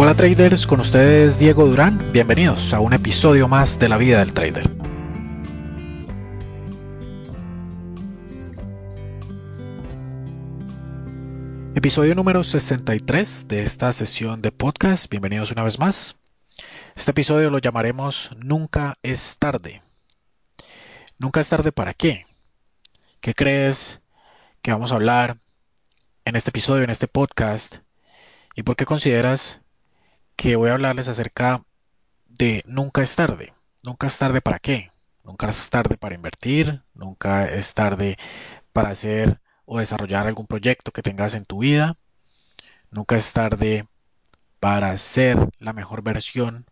Hola traders, con ustedes Diego Durán, bienvenidos a un episodio más de la vida del trader. Episodio número 63 de esta sesión de podcast, bienvenidos una vez más. Este episodio lo llamaremos Nunca es tarde. ¿Nunca es tarde para qué? ¿Qué crees que vamos a hablar en este episodio, en este podcast? ¿Y por qué consideras que voy a hablarles acerca de nunca es tarde. Nunca es tarde para qué. Nunca es tarde para invertir, nunca es tarde para hacer o desarrollar algún proyecto que tengas en tu vida. Nunca es tarde para ser la mejor versión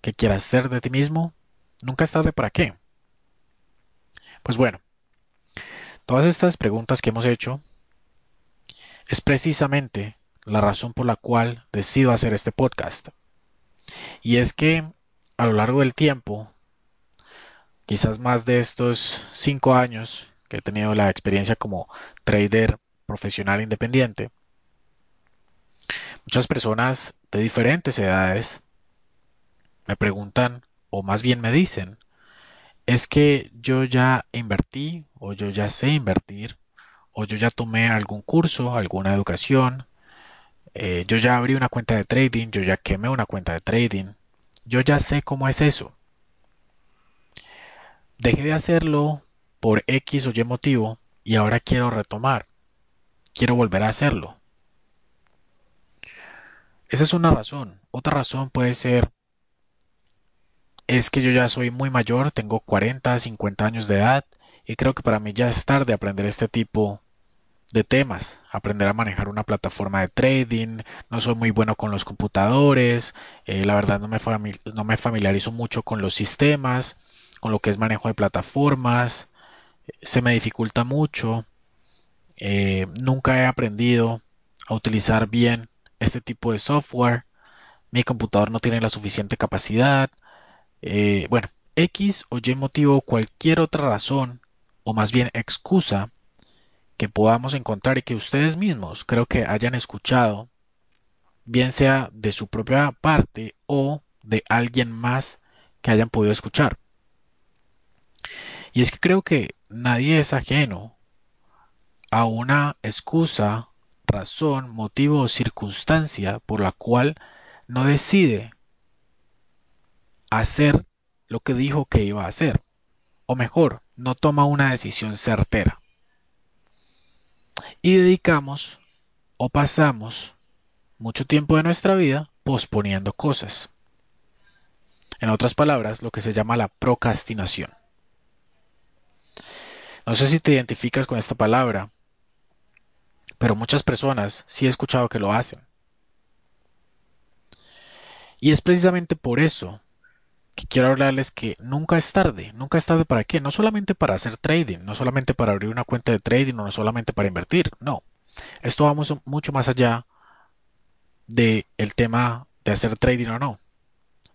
que quieras ser de ti mismo. Nunca es tarde para qué. Pues bueno, todas estas preguntas que hemos hecho es precisamente la razón por la cual decido hacer este podcast. Y es que a lo largo del tiempo, quizás más de estos cinco años que he tenido la experiencia como trader profesional independiente, muchas personas de diferentes edades me preguntan, o más bien me dicen, es que yo ya invertí, o yo ya sé invertir, o yo ya tomé algún curso, alguna educación, eh, yo ya abrí una cuenta de trading, yo ya quemé una cuenta de trading, yo ya sé cómo es eso. Dejé de hacerlo por X o Y motivo y ahora quiero retomar. Quiero volver a hacerlo. Esa es una razón. Otra razón puede ser es que yo ya soy muy mayor, tengo 40, 50 años de edad y creo que para mí ya es tarde aprender este tipo de temas, aprender a manejar una plataforma de trading, no soy muy bueno con los computadores, eh, la verdad no me, no me familiarizo mucho con los sistemas, con lo que es manejo de plataformas, se me dificulta mucho, eh, nunca he aprendido a utilizar bien este tipo de software, mi computador no tiene la suficiente capacidad, eh, bueno, X o Y motivo, cualquier otra razón, o más bien excusa, que podamos encontrar y que ustedes mismos creo que hayan escuchado, bien sea de su propia parte o de alguien más que hayan podido escuchar. Y es que creo que nadie es ajeno a una excusa, razón, motivo o circunstancia por la cual no decide hacer lo que dijo que iba a hacer. O mejor, no toma una decisión certera y dedicamos o pasamos mucho tiempo de nuestra vida posponiendo cosas. En otras palabras, lo que se llama la procrastinación. No sé si te identificas con esta palabra, pero muchas personas sí he escuchado que lo hacen. Y es precisamente por eso que quiero hablarles que nunca es tarde. Nunca es tarde para qué? No solamente para hacer trading, no solamente para abrir una cuenta de trading no solamente para invertir. No. Esto va mucho más allá del el tema de hacer trading o no.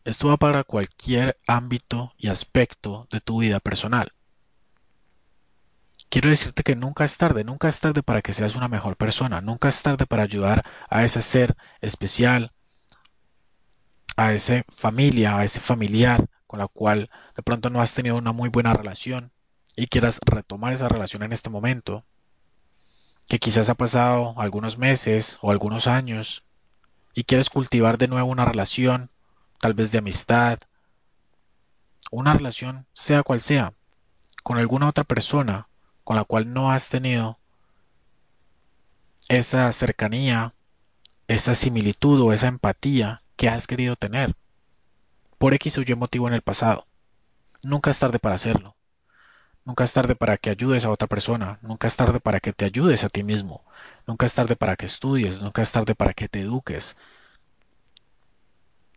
Esto va para cualquier ámbito y aspecto de tu vida personal. Quiero decirte que nunca es tarde, nunca es tarde para que seas una mejor persona, nunca es tarde para ayudar a ese ser especial, a esa familia, a ese familiar con la cual de pronto no has tenido una muy buena relación y quieras retomar esa relación en este momento, que quizás ha pasado algunos meses o algunos años y quieres cultivar de nuevo una relación, tal vez de amistad, una relación, sea cual sea, con alguna otra persona con la cual no has tenido esa cercanía, esa similitud o esa empatía que has querido tener, por X o Y motivo en el pasado. Nunca es tarde para hacerlo. Nunca es tarde para que ayudes a otra persona, nunca es tarde para que te ayudes a ti mismo, nunca es tarde para que estudies, nunca es tarde para que te eduques,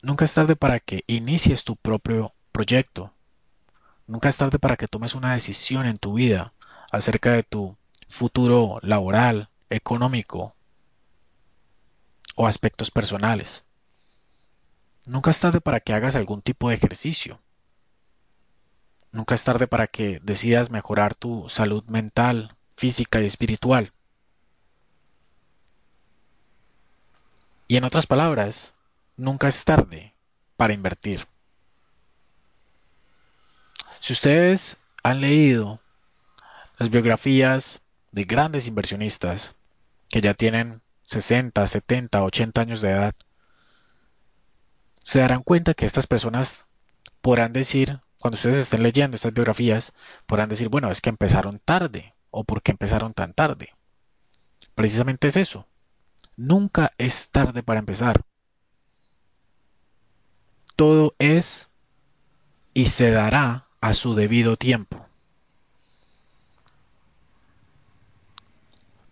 nunca es tarde para que inicies tu propio proyecto, nunca es tarde para que tomes una decisión en tu vida acerca de tu futuro laboral, económico o aspectos personales. Nunca es tarde para que hagas algún tipo de ejercicio. Nunca es tarde para que decidas mejorar tu salud mental, física y espiritual. Y en otras palabras, nunca es tarde para invertir. Si ustedes han leído las biografías de grandes inversionistas que ya tienen 60, 70, 80 años de edad, se darán cuenta que estas personas podrán decir, cuando ustedes estén leyendo estas biografías, podrán decir, bueno, es que empezaron tarde o porque empezaron tan tarde. Precisamente es eso. Nunca es tarde para empezar. Todo es y se dará a su debido tiempo.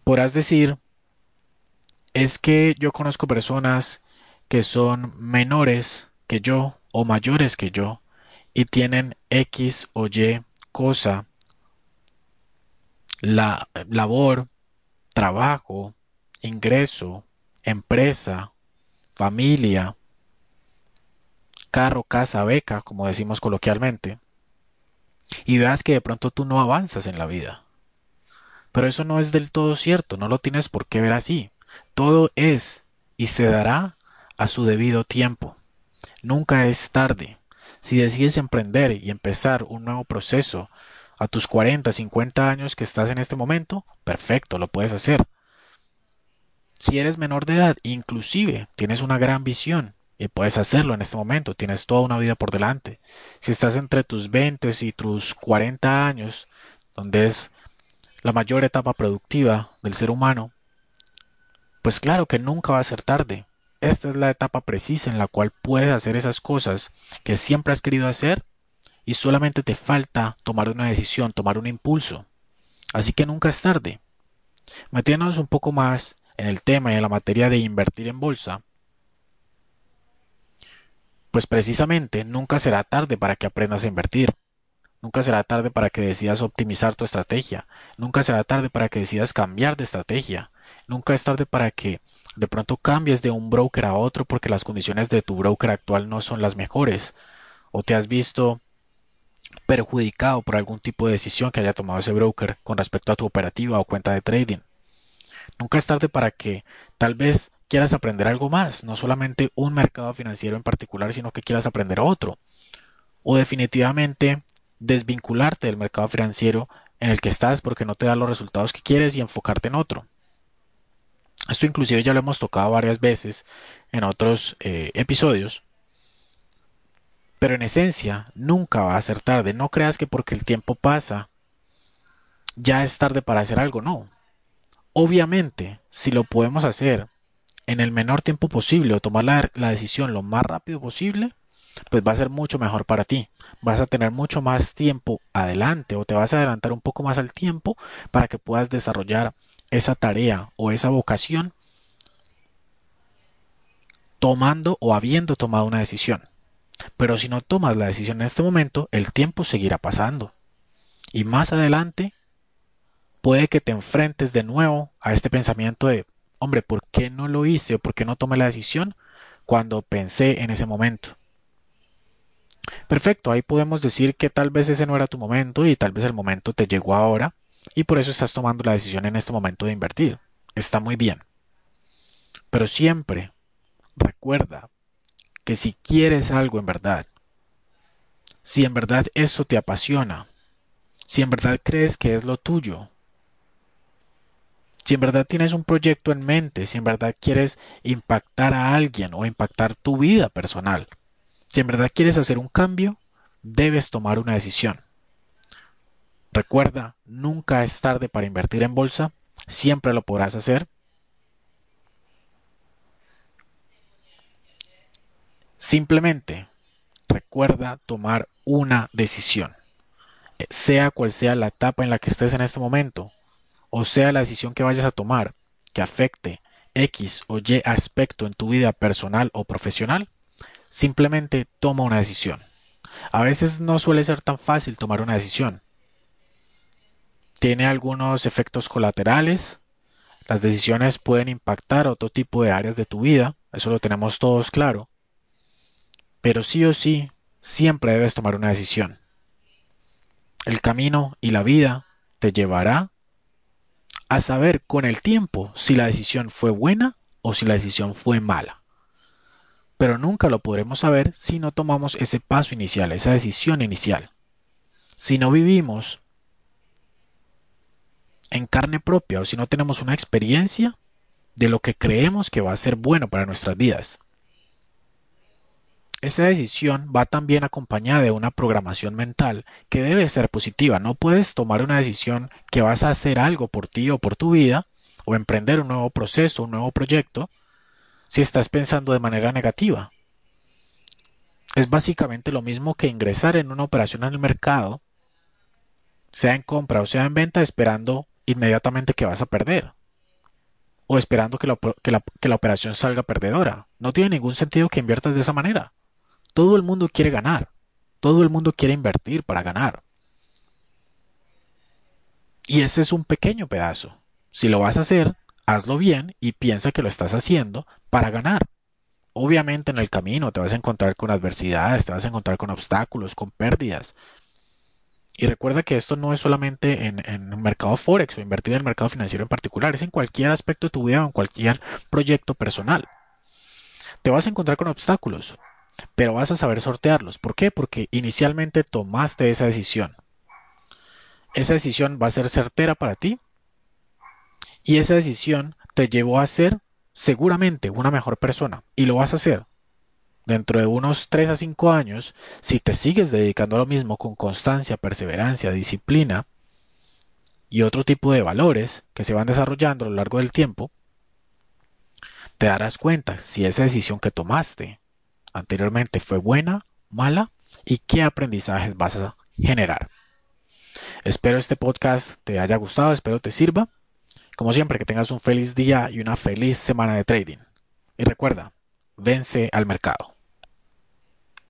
Podrás decir, es que yo conozco personas que son menores que yo o mayores que yo y tienen X o Y cosa, la labor, trabajo, ingreso, empresa, familia, carro, casa, beca, como decimos coloquialmente, y veas que de pronto tú no avanzas en la vida. Pero eso no es del todo cierto, no lo tienes por qué ver así. Todo es y se dará a su debido tiempo. Nunca es tarde. Si decides emprender y empezar un nuevo proceso a tus 40, 50 años que estás en este momento, perfecto, lo puedes hacer. Si eres menor de edad, inclusive tienes una gran visión y puedes hacerlo en este momento, tienes toda una vida por delante. Si estás entre tus 20 y tus 40 años, donde es la mayor etapa productiva del ser humano, pues claro que nunca va a ser tarde. Esta es la etapa precisa en la cual puedes hacer esas cosas que siempre has querido hacer y solamente te falta tomar una decisión, tomar un impulso. Así que nunca es tarde. Metiéndonos un poco más en el tema y en la materia de invertir en bolsa, pues precisamente nunca será tarde para que aprendas a invertir. Nunca será tarde para que decidas optimizar tu estrategia. Nunca será tarde para que decidas cambiar de estrategia. Nunca es tarde para que de pronto cambies de un broker a otro porque las condiciones de tu broker actual no son las mejores. O te has visto perjudicado por algún tipo de decisión que haya tomado ese broker con respecto a tu operativa o cuenta de trading. Nunca es tarde para que tal vez quieras aprender algo más, no solamente un mercado financiero en particular, sino que quieras aprender otro. O definitivamente desvincularte del mercado financiero en el que estás porque no te da los resultados que quieres y enfocarte en otro. Esto inclusive ya lo hemos tocado varias veces en otros eh, episodios. Pero en esencia, nunca va a ser tarde. No creas que porque el tiempo pasa, ya es tarde para hacer algo. No. Obviamente, si lo podemos hacer en el menor tiempo posible o tomar la decisión lo más rápido posible, pues va a ser mucho mejor para ti. Vas a tener mucho más tiempo adelante o te vas a adelantar un poco más al tiempo para que puedas desarrollar esa tarea o esa vocación tomando o habiendo tomado una decisión. Pero si no tomas la decisión en este momento, el tiempo seguirá pasando. Y más adelante puede que te enfrentes de nuevo a este pensamiento de, hombre, ¿por qué no lo hice o por qué no tomé la decisión cuando pensé en ese momento? Perfecto, ahí podemos decir que tal vez ese no era tu momento y tal vez el momento te llegó ahora y por eso estás tomando la decisión en este momento de invertir. Está muy bien. Pero siempre recuerda que si quieres algo en verdad, si en verdad eso te apasiona, si en verdad crees que es lo tuyo, si en verdad tienes un proyecto en mente, si en verdad quieres impactar a alguien o impactar tu vida personal, si en verdad quieres hacer un cambio, debes tomar una decisión. Recuerda, nunca es tarde para invertir en bolsa, siempre lo podrás hacer. Simplemente recuerda tomar una decisión, sea cual sea la etapa en la que estés en este momento, o sea la decisión que vayas a tomar que afecte X o Y aspecto en tu vida personal o profesional, Simplemente toma una decisión. A veces no suele ser tan fácil tomar una decisión. Tiene algunos efectos colaterales. Las decisiones pueden impactar otro tipo de áreas de tu vida. Eso lo tenemos todos claro. Pero sí o sí, siempre debes tomar una decisión. El camino y la vida te llevará a saber con el tiempo si la decisión fue buena o si la decisión fue mala. pero nunca lo podremos saber si no tomamos ese paso inicial, esa decisión inicial. Si no vivimos en carne propia o si no tenemos una experiencia de lo que creemos que va a ser bueno para nuestras vidas. Esa decisión va también acompañada de una programación mental que debe ser positiva. No puedes tomar una decisión que vas a hacer algo por ti o por tu vida o emprender un nuevo proceso, un nuevo proyecto, si estás pensando de manera negativa. Es básicamente lo mismo que ingresar en una operación en el mercado, sea en compra o sea en venta, esperando inmediatamente que vas a perder. O esperando que la, que la operación salga perdedora. No tiene ningún sentido que inviertas de esa manera. Todo el mundo quiere ganar. Todo el mundo quiere invertir para ganar. Y ese es un pequeño pedazo. Si lo vas a hacer, hazlo bien y piensa que lo estás haciendo para ganar. Obviamente en el camino te vas a encontrar con adversidades, te vas a encontrar con obstáculos, con pérdidas. Y recuerda que esto no es solamente en, en mercado forex o invertir en el mercado financiero en particular, es en cualquier aspecto de tu vida o en cualquier proyecto personal. Te vas a encontrar con obstáculos, pero vas a saber sortearlos. ¿Por qué? Porque inicialmente tomaste esa decisión. Esa decisión va a ser certera para ti y esa decisión te llevó a ser seguramente una mejor persona y lo vas a hacer. Dentro de unos 3 a 5 años, si te sigues dedicando a lo mismo con constancia, perseverancia, disciplina y otro tipo de valores que se van desarrollando a lo largo del tiempo, te darás cuenta si esa decisión que tomaste anteriormente fue buena, mala y qué aprendizajes vas a generar. Espero este podcast te haya gustado, espero te sirva. Como siempre, que tengas un feliz día y una feliz semana de trading. Y recuerda, vence al mercado.